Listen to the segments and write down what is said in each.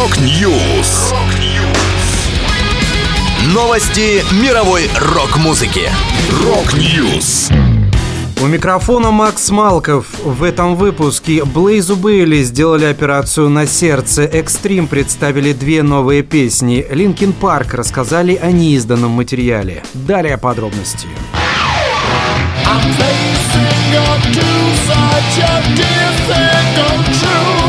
Rock News. Новости мировой рок-музыки. Rock News. У микрофона Макс Малков. В этом выпуске Блейзу Бейли сделали операцию на сердце. Extreme представили две новые песни. Linkin Park рассказали о неизданном материале. Далее подробности. I'm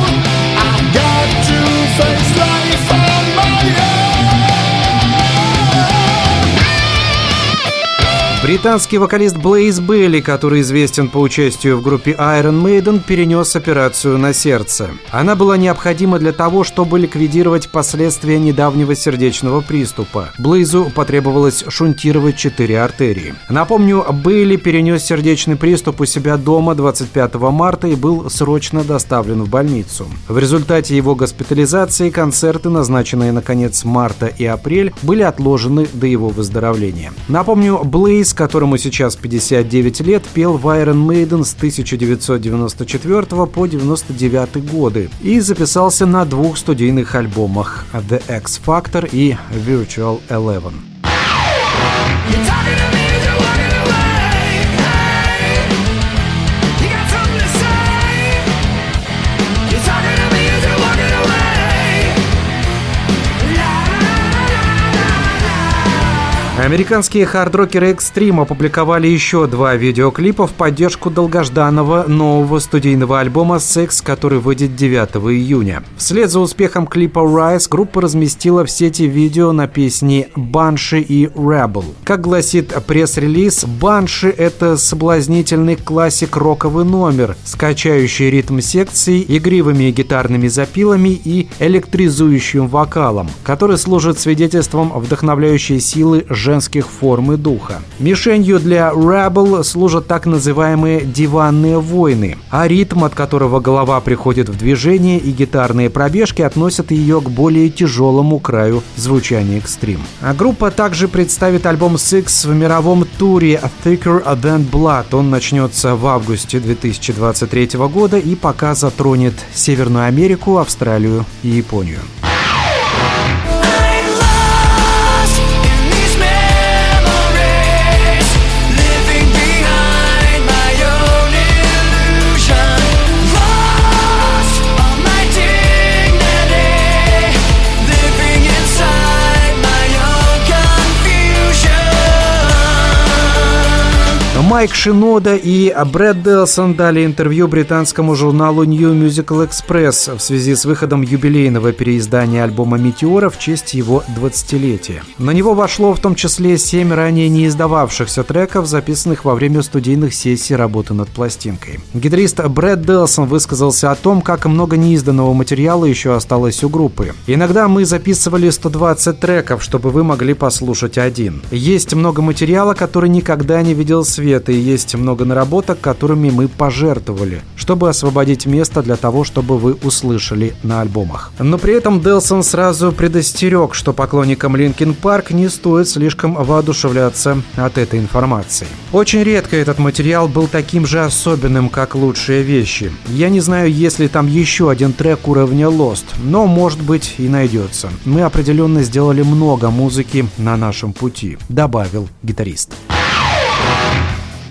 Британский вокалист Блейз Белли, который известен по участию в группе Iron Maiden, перенес операцию на сердце. Она была необходима для того, чтобы ликвидировать последствия недавнего сердечного приступа. Блейзу потребовалось шунтировать четыре артерии. Напомню, Бейли перенес сердечный приступ у себя дома 25 марта и был срочно доставлен в больницу. В результате его госпитализации концерты, назначенные на конец марта и апрель, были отложены до его выздоровления. Напомню, Блейз которому сейчас 59 лет, пел в Iron Maiden с 1994 по 1999 годы и записался на двух студийных альбомах The X Factor и Virtual Eleven. Американские хардрокеры Extreme опубликовали еще два видеоклипа в поддержку долгожданного нового студийного альбома «Секс», который выйдет 9 июня. Вслед за успехом клипа «Rise» группа разместила в сети видео на песни «Банши» и «Rebel». Как гласит пресс-релиз, «Банши» — это соблазнительный классик роковый номер, скачающий ритм секции, игривыми гитарными запилами и электризующим вокалом, который служит свидетельством вдохновляющей силы женского женских форм и духа. Мишенью для Rebel служат так называемые диванные войны, а ритм, от которого голова приходит в движение и гитарные пробежки относят ее к более тяжелому краю звучания экстрим. А группа также представит альбом Six в мировом туре Thicker Than Blood. Он начнется в августе 2023 года и пока затронет Северную Америку, Австралию и Японию. Майк Шинода и Брэд Делсон дали интервью британскому журналу New Musical Express в связи с выходом юбилейного переиздания альбома «Meteora» в честь его 20-летия. На него вошло в том числе семь ранее не издававшихся треков, записанных во время студийных сессий работы над пластинкой. Гитарист Брэд Делсон высказался о том, как много неизданного материала еще осталось у группы. «Иногда мы записывали 120 треков, чтобы вы могли послушать один. Есть много материала, который никогда не видел свет, это и есть много наработок, которыми мы пожертвовали, чтобы освободить место для того, чтобы вы услышали на альбомах. Но при этом Делсон сразу предостерег, что поклонникам Linkin Парк не стоит слишком воодушевляться от этой информации. Очень редко этот материал был таким же особенным, как лучшие вещи. Я не знаю, есть ли там еще один трек уровня Lost, но может быть и найдется. Мы определенно сделали много музыки на нашем пути, добавил гитарист.